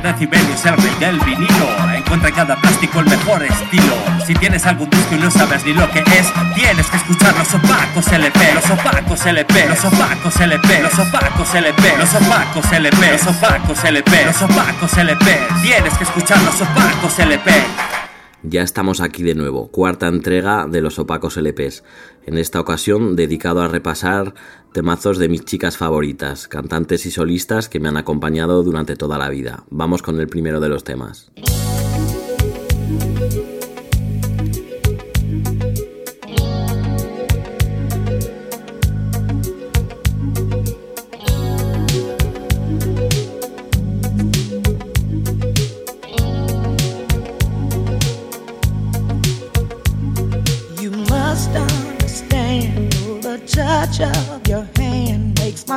7 decibelios, el del vinilo. Encuentra en cada plástico el mejor estilo. Si tienes algún disco y no sabes ni lo que es, tienes que escuchar los opacos LP, los opacos LP, los opacos LP, los opacos LP, los opacos LP, los opacos LP, los opacos LP. Tienes que escuchar los opacos LP. Ya estamos aquí de nuevo, cuarta entrega de los opacos LPs. En esta ocasión dedicado a repasar temazos de mis chicas favoritas, cantantes y solistas que me han acompañado durante toda la vida. Vamos con el primero de los temas.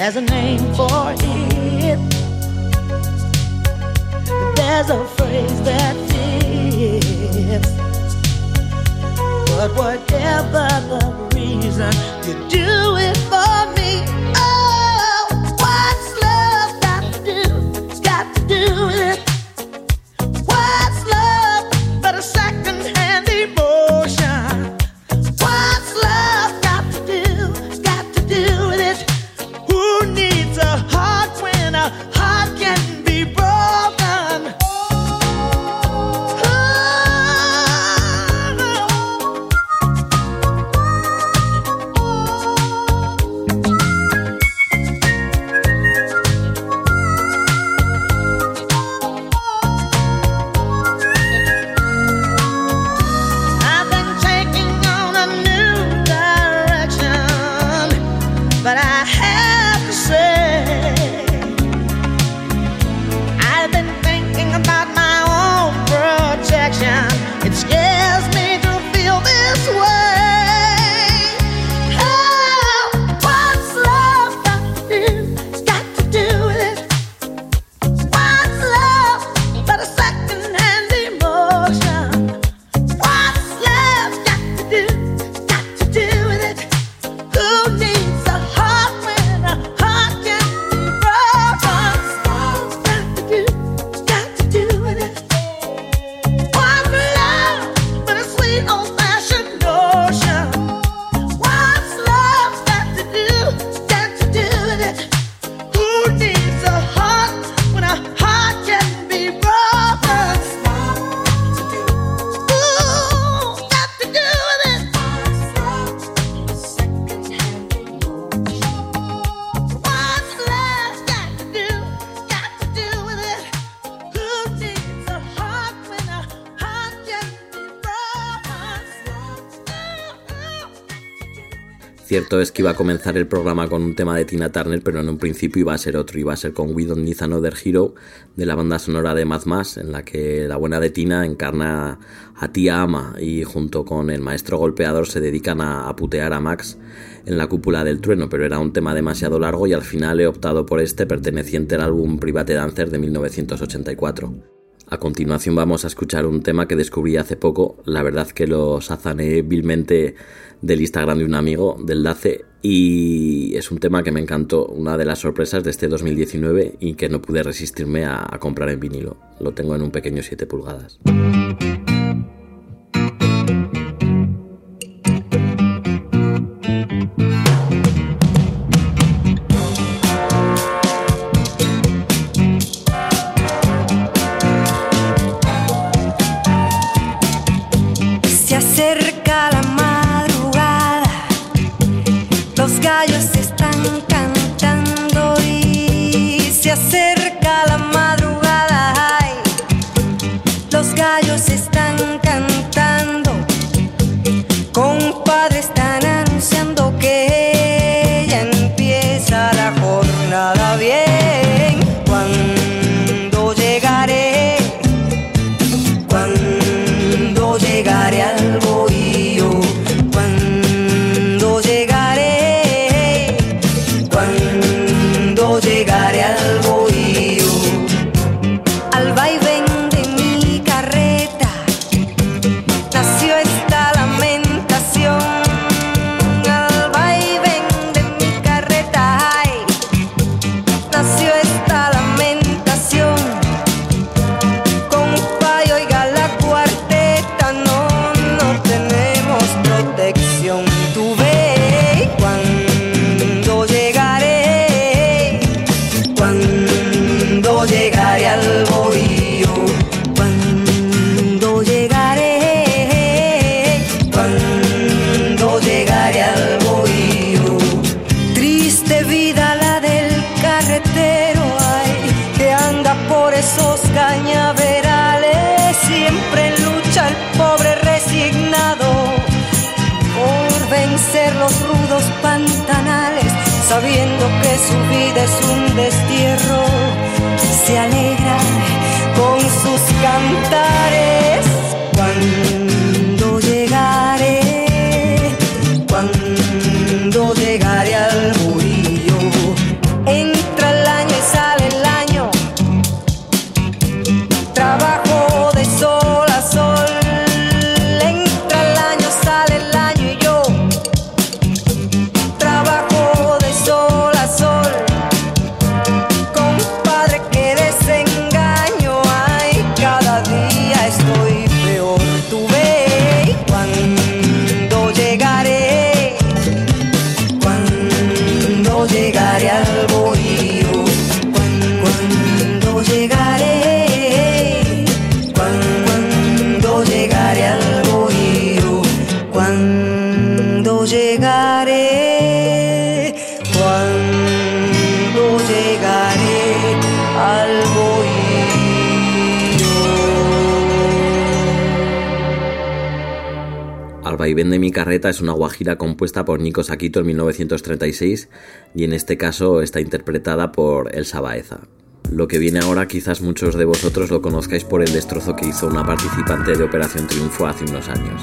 There's a name for it. There's a phrase that fits. But whatever the reason, you do it for me. Oh, what's love got to do? Got to do with it. Es que iba a comenzar el programa con un tema de Tina Turner, pero en un principio iba a ser otro, iba a ser con We Don't Need Another Hero de la banda sonora de Mad Max, en la que la buena de Tina encarna a tía Ama y junto con el maestro golpeador se dedican a, a putear a Max en la cúpula del trueno, pero era un tema demasiado largo y al final he optado por este perteneciente al álbum Private Dancer de 1984. A continuación vamos a escuchar un tema que descubrí hace poco, la verdad que lo sazané vilmente del Instagram de un amigo, del DACE, y es un tema que me encantó, una de las sorpresas de este 2019 y que no pude resistirme a, a comprar en vinilo. Lo tengo en un pequeño 7 pulgadas. Vida es un destierro, se alegra con sus cantares vaivén de mi carreta es una guajira compuesta por Nico Saquito en 1936 y en este caso está interpretada por Elsa Baeza. Lo que viene ahora quizás muchos de vosotros lo conozcáis por el destrozo que hizo una participante de Operación Triunfo hace unos años.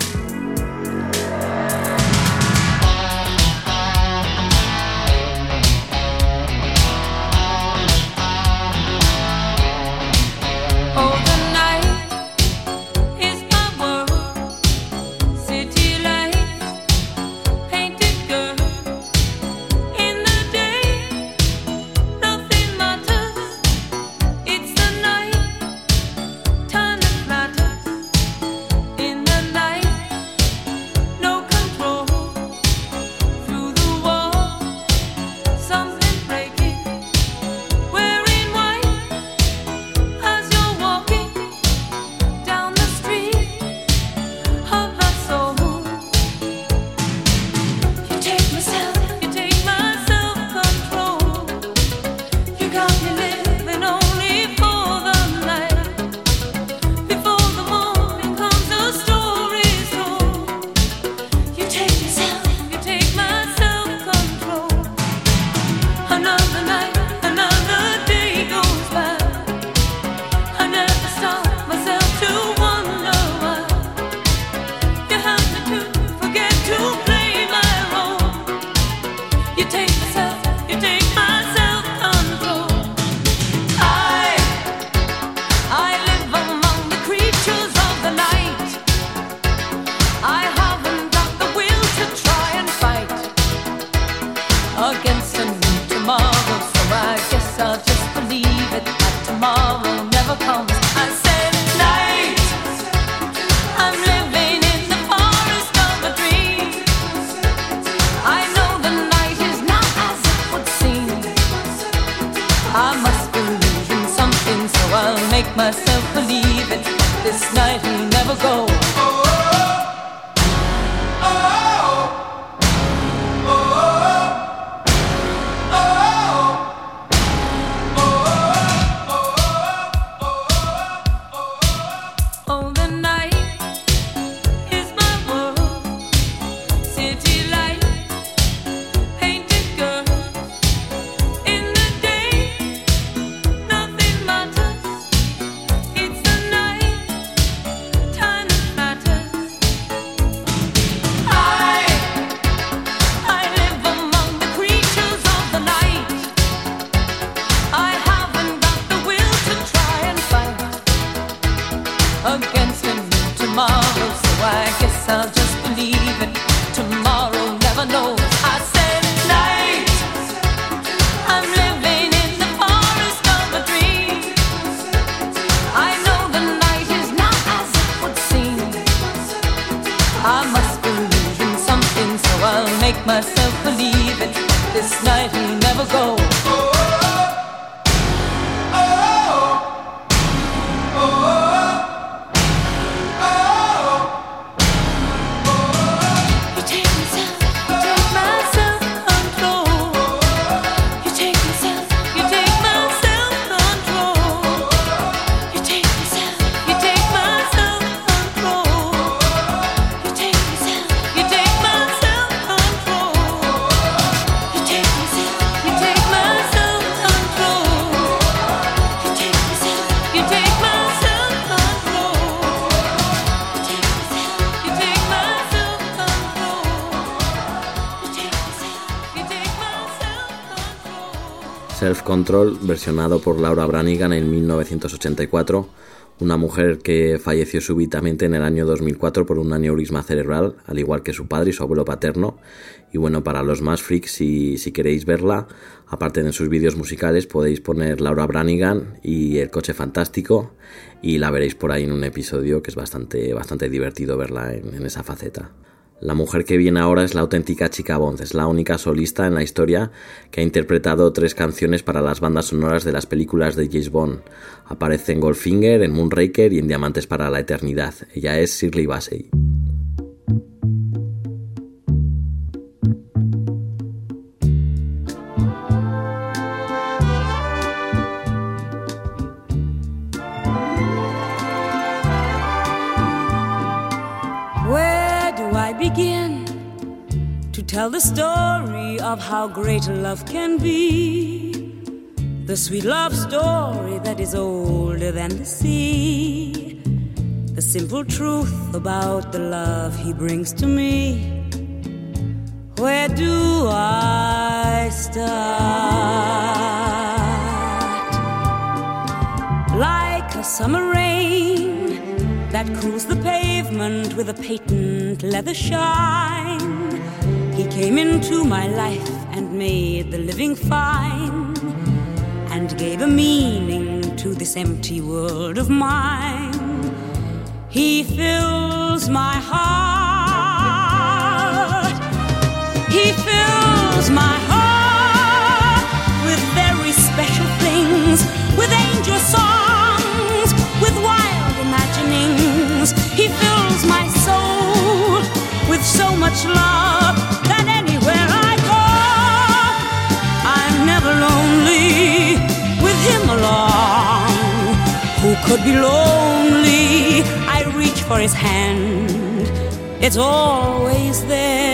Self Control, versionado por Laura Branigan en 1984, una mujer que falleció súbitamente en el año 2004 por un aneurisma cerebral, al igual que su padre y su abuelo paterno. Y bueno, para los más freaks, si, queréis verla, aparte de sus vídeos musicales, podéis poner Laura Branigan y El Coche Fantástico, y la veréis por ahí en un episodio que es bastante, bastante divertido verla en esa faceta. La mujer que viene ahora es la auténtica Chica Bond, es la única solista en la historia que ha interpretado tres canciones para las bandas sonoras de las películas de James Bond. Aparece en Goldfinger, en Moonraker y en Diamantes para la Eternidad. Ella es Shirley Bassey. Tell the story of how great love can be? The sweet love story that is older than the sea. The simple truth about the love he brings to me. Where do I start? Like a summer rain that cools the pavement with a patent leather shine. Came into my life and made the living fine and gave a meaning to this empty world of mine. He fills my heart. He fills my heart with very special things, with angel songs, with wild imaginings. He fills my soul with so much love with him along. Who could be lonely? I reach for his hand, it's always there.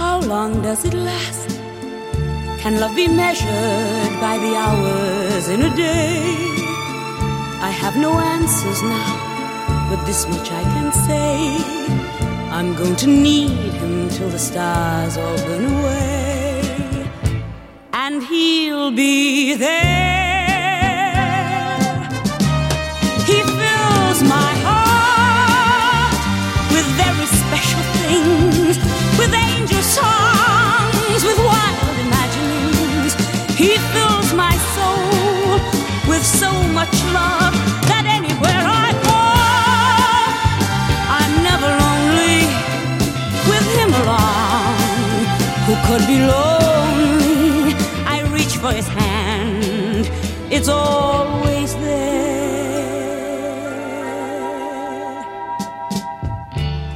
How long does it last? Can love be measured by the hours in a day? I have no answers now, but this much I can say. I'm going to need him till the stars open away, and he'll be there. He fills my heart with very special things, with angel songs, with wild imaginings. He fills my soul with so much love. Could be lonely. I reach for his hand, it's always there.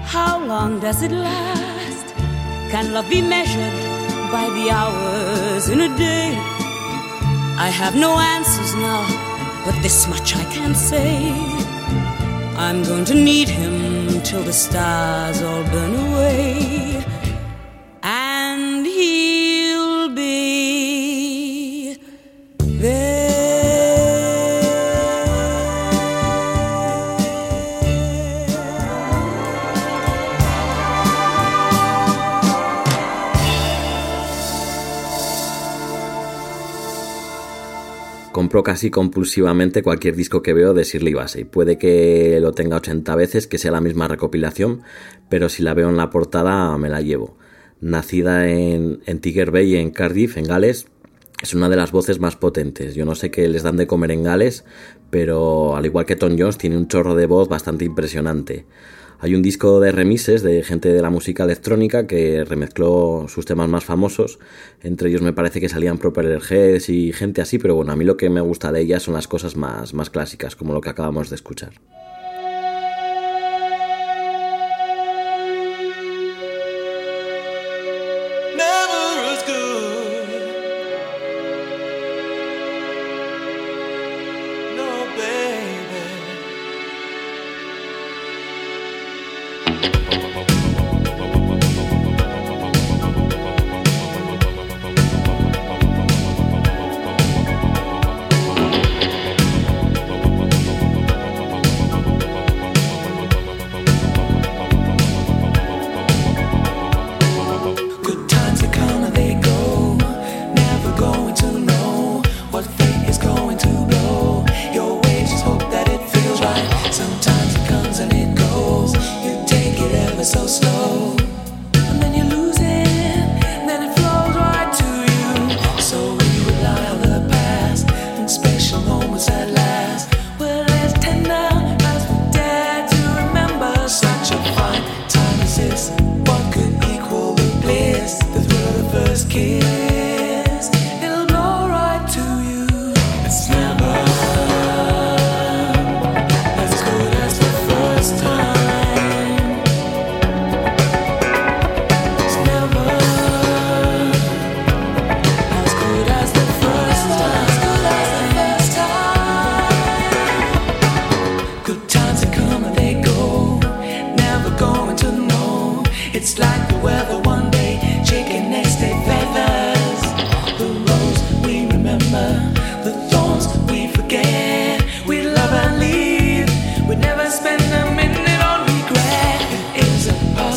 How long does it last? Can love be measured by the hours in a day? I have no answers now, but this much I can say. I'm going to need him till the stars all burn away. Compro casi compulsivamente cualquier disco que veo de Shirley Bassey. Puede que lo tenga 80 veces, que sea la misma recopilación, pero si la veo en la portada me la llevo. Nacida en, en Tiger Bay, en Cardiff, en Gales, es una de las voces más potentes. Yo no sé qué les dan de comer en Gales, pero al igual que Tom Jones, tiene un chorro de voz bastante impresionante. Hay un disco de remises de gente de la música electrónica que remezcló sus temas más famosos. Entre ellos me parece que salían Propeller Heads y gente así, pero bueno, a mí lo que me gusta de ella son las cosas más, más clásicas, como lo que acabamos de escuchar.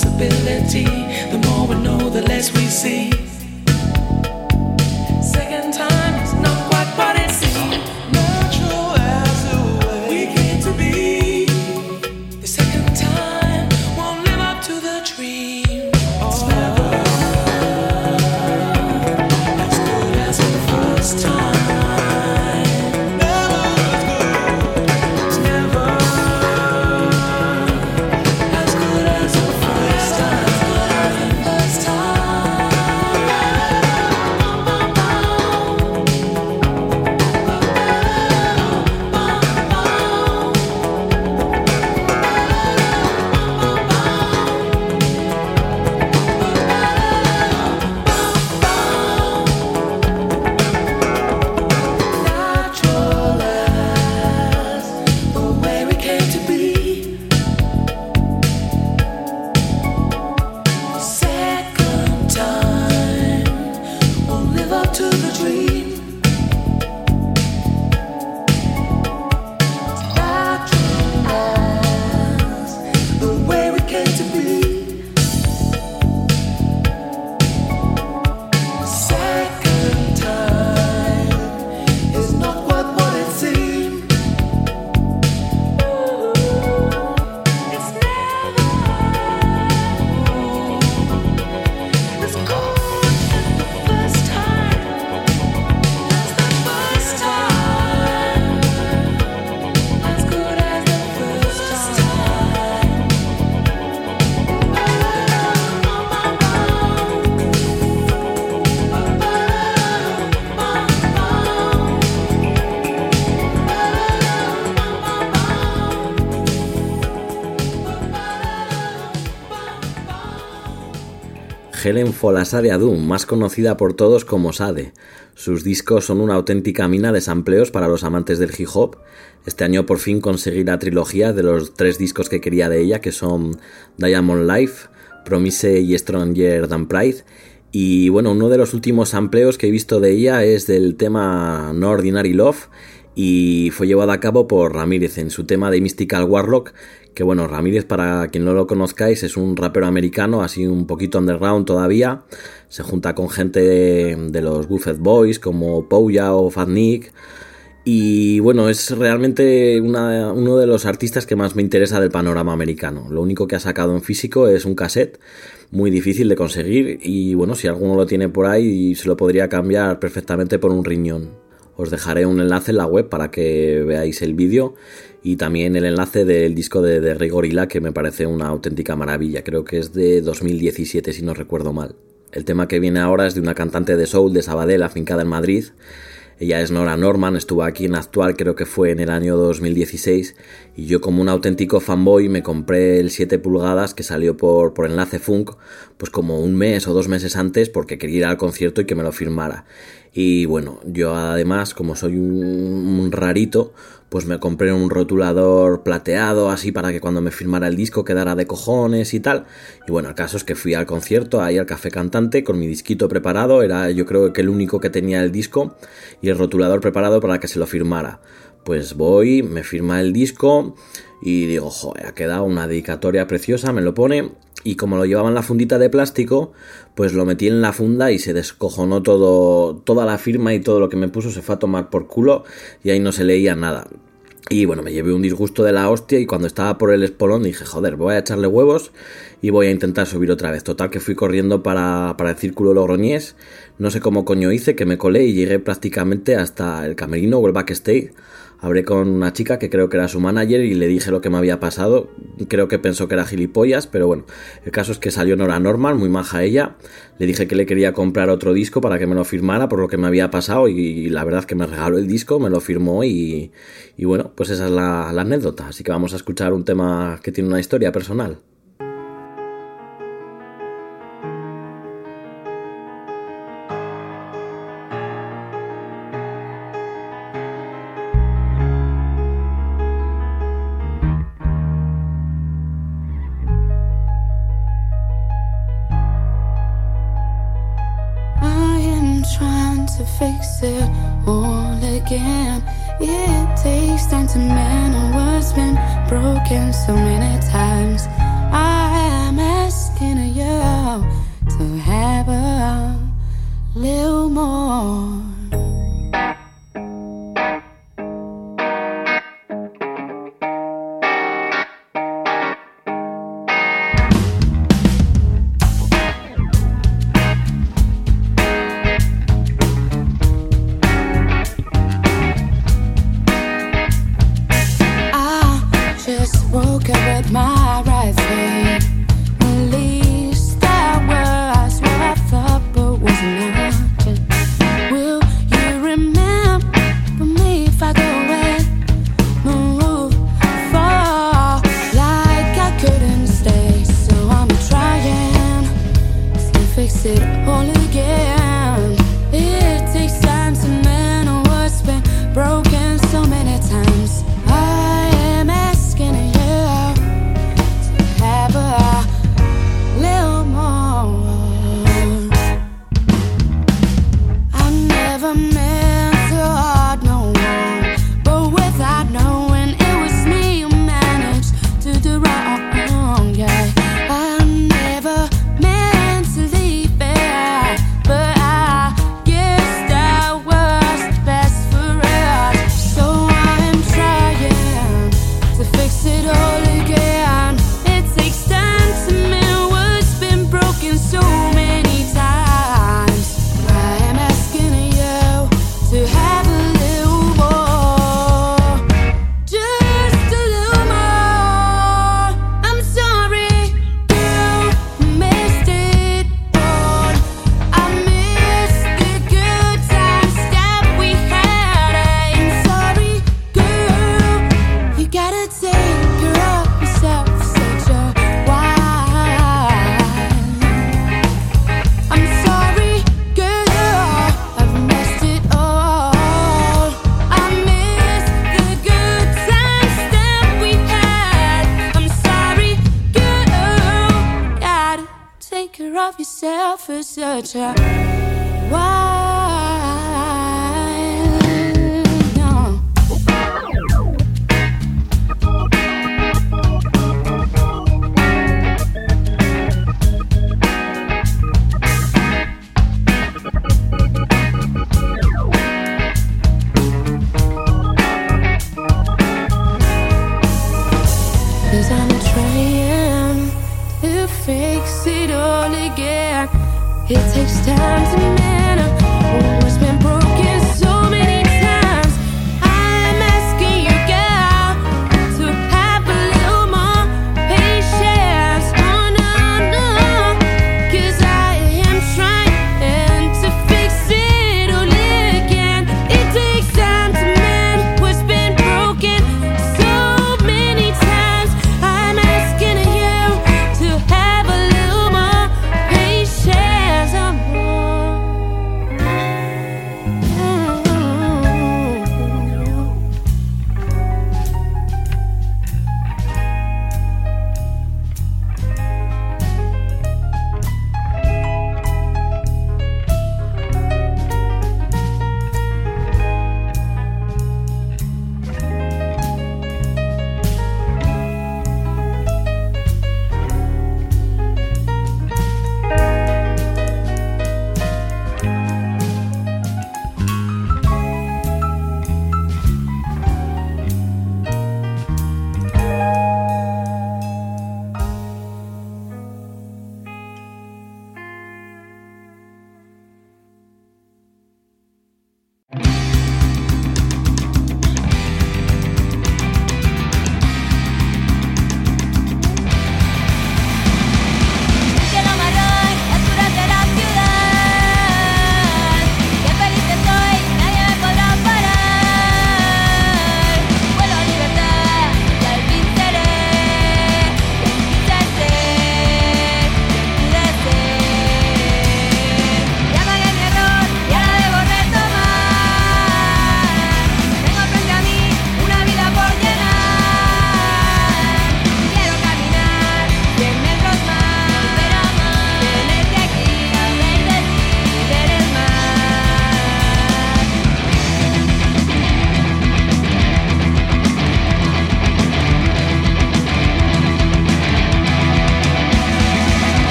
Possibility. The more we know, the less we see. Helen Folasade Adum, más conocida por todos como Sade. Sus discos son una auténtica mina de sampleos para los amantes del hip hop. Este año por fin conseguí la trilogía de los tres discos que quería de ella, que son Diamond Life, Promise y Stronger Than Pride. Y bueno, uno de los últimos sampleos que he visto de ella es del tema No Ordinary Love y fue llevado a cabo por Ramírez en su tema de Mystical Warlock, que bueno, Ramírez para quien no lo conozcáis es un rapero americano, así un poquito underground todavía, se junta con gente de, los Buffett Boys como Pouya o Fat Nick, y bueno, es realmente uno de los artistas que más me interesa del panorama americano. Lo único que ha sacado en físico es un cassette muy difícil de conseguir y bueno, si alguno lo tiene por ahí se lo podría cambiar perfectamente por un riñón. Os dejaré un enlace en la web para que veáis el vídeo y también el enlace del disco de, de Rey Gorilla que me parece una auténtica maravilla. Creo que es de 2017 si no recuerdo mal. El tema que viene ahora es de una cantante de soul de Sabadell afincada en Madrid. Ella es Nora Norman, estuvo aquí en Actual creo que fue en el año 2016 y yo como un auténtico fanboy me compré el 7 pulgadas que salió por, por enlace Funk pues como un mes o dos meses antes porque quería ir al concierto y que me lo firmara. Y bueno, yo además como soy un rarito pues me compré un rotulador plateado así para que cuando me firmara el disco quedara de cojones y tal. Y bueno, el caso es que fui al concierto, ahí al café cantante con mi disquito preparado, era yo creo que el único que tenía el disco y el rotulador preparado para que se lo firmara. Pues voy, me firma el disco y digo, joder, ha quedado una dedicatoria preciosa, me lo pone y como lo llevaba en la fundita de plástico, pues lo metí en la funda y se descojonó todo, toda la firma y todo lo que me puso se fue a tomar por culo y ahí no se leía nada. Y bueno, me llevé un disgusto de la hostia y cuando estaba por el espolón dije, joder, voy a echarle huevos y voy a intentar subir otra vez. Total que fui corriendo para, para el círculo Logroñés, no sé cómo coño hice, que me colé y llegué prácticamente hasta el camerino o el backstage. Hablé con una chica que creo que era su manager y le dije lo que me había pasado. Creo que pensó que era gilipollas, pero bueno, el caso es que salió Nora Norman, muy maja ella. Le dije que le quería comprar otro disco para que me lo firmara por lo que me había pasado y la verdad que me regaló el disco, me lo firmó y, bueno, pues esa es la anécdota. Así que vamos a escuchar un tema que tiene una historia personal. So many times. I am asking you to have a little more. touch ya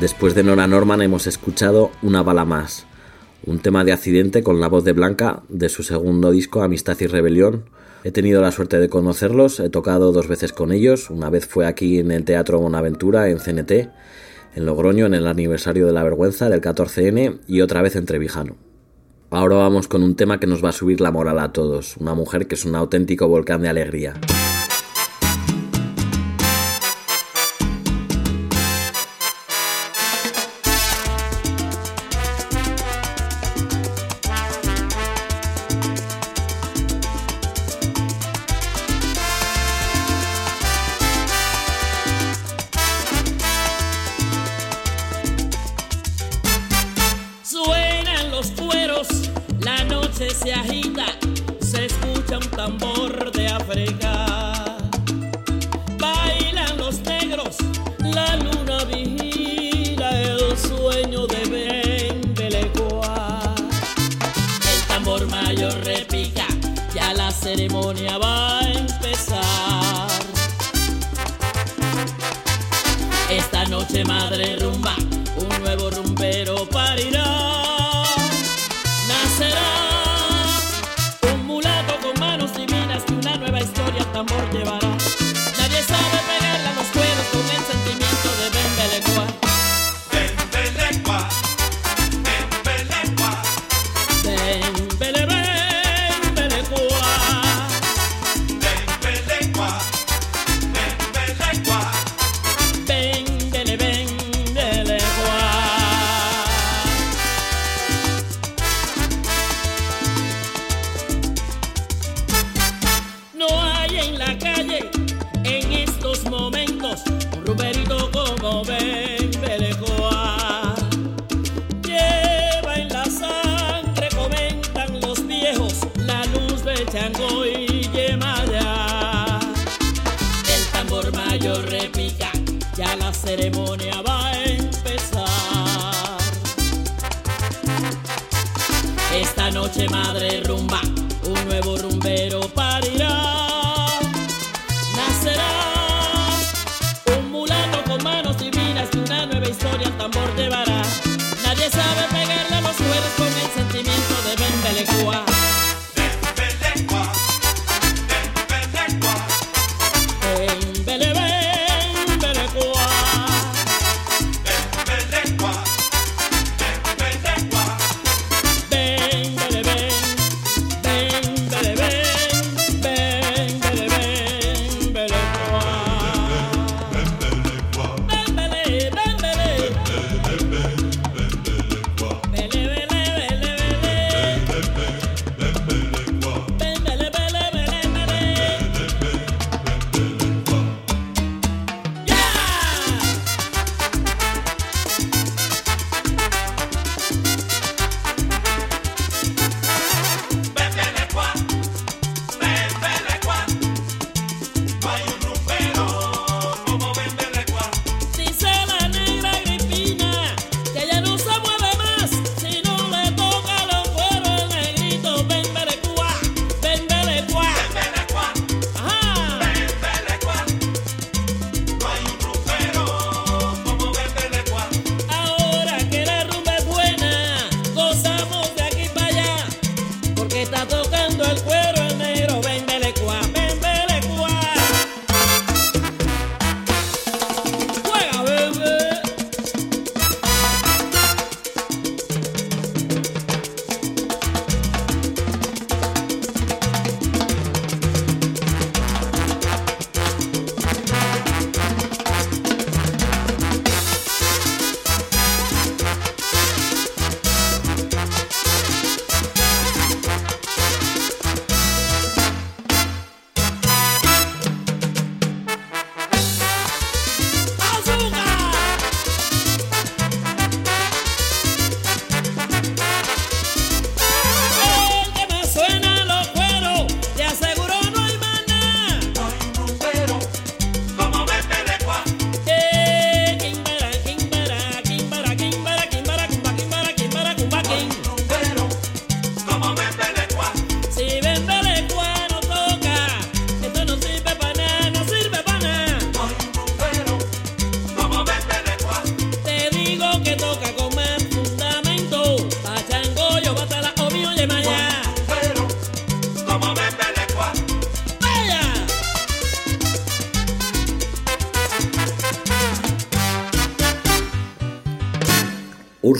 Después de Nora Norman hemos escuchado Una bala más, un tema de accidente con la voz de Blanca de su segundo disco Amistad y Rebelión. He tenido la suerte de conocerlos, he tocado dos veces con ellos, una vez fue aquí en el Teatro Bonaventura, en CNT, en Logroño, en el aniversario de la vergüenza del 14N y otra vez en Trevijano. Ahora vamos con un tema que nos va a subir la moral a todos, una mujer que es un auténtico volcán de alegría. Llevará.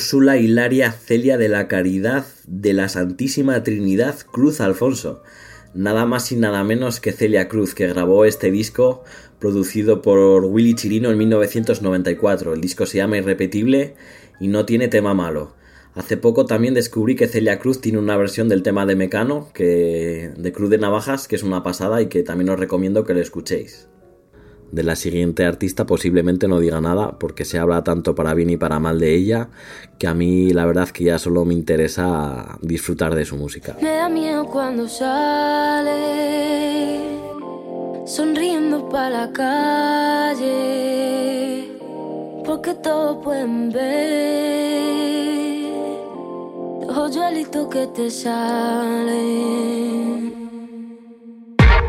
Úrsula Hilaria Celia de la Caridad de la Santísima Trinidad Cruz Alfonso. Nada más y nada menos que Celia Cruz, que grabó este disco producido por Willy Chirino en 1994. El disco se llama Irrepetible y no tiene tema malo. Hace poco también descubrí que Celia Cruz tiene una versión del tema de Mecano, que, de Cruz de Navajas, que es una pasada y que también os recomiendo que lo escuchéis. De la siguiente artista posiblemente no diga nada porque se habla tanto para bien y para mal de ella que a mí la verdad que ya solo me interesa disfrutar de su música. Me da miedo cuando sale sonriendo para la calle, porque todos pueden ver los hoyuelitos que te salen.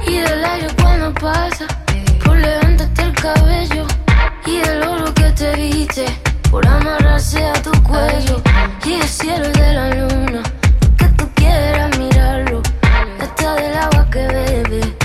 Y del aire cuando pasa, por levantarte el cabello, y del oro que te viste, por amarrarse a tu cuello, y el cielo de la luna que tú quieras mirarlo. Hasta del agua que bebe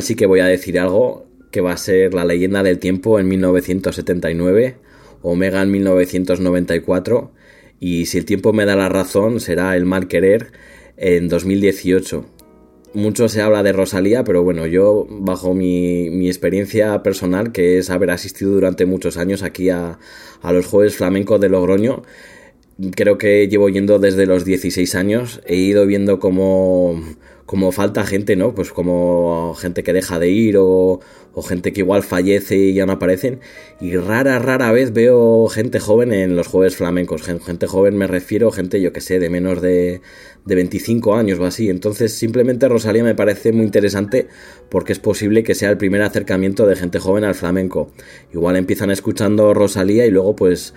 sí que voy a decir algo que va a ser la leyenda del tiempo en 1979, Omega en 1994 y si el tiempo me da la razón será el mal querer en 2018. Mucho se habla de Rosalía, pero bueno, yo bajo mi, experiencia personal, que es haber asistido durante muchos años aquí a, a los Jueves Flamencos de Logroño, creo que llevo yendo desde los 16 años. He ido viendo como, como falta gente, ¿no? Pues como gente que deja de ir o, o gente que igual fallece y ya no aparecen. Y rara, rara vez veo gente joven en los jueves flamencos. Gen- Gente joven me refiero, gente, yo que sé, de menos de, de 25 años o así. Entonces, simplemente Rosalía me parece muy interesante porque es posible que sea el primer acercamiento de gente joven al flamenco. Igual empiezan escuchando Rosalía y luego pues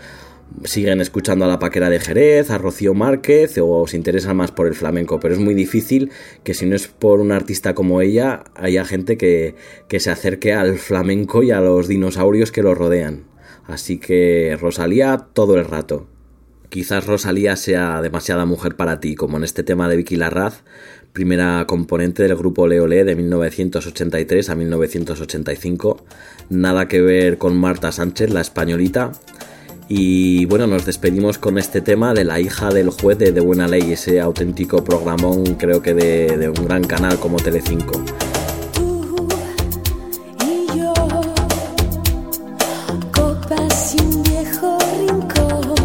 siguen escuchando a la paquera de Jerez, a Rocío Márquez o se interesan más por el flamenco, pero es muy difícil que si no es por un artista como ella, haya gente que, que se acerque al flamenco y a los dinosaurios que lo rodean. Así que Rosalía todo el rato. quizás Rosalía sea demasiada mujer para ti, como en este tema de Vicky Larraz, primera componente del grupo Leolé de 1983 a 1985. Nada que ver con Marta Sánchez, la españolita. Y bueno, nos despedimos con este tema de la hija del juez de De Buena Ley, ese auténtico programón, creo que de, un gran canal como Telecinco. Tú un viejo rincón.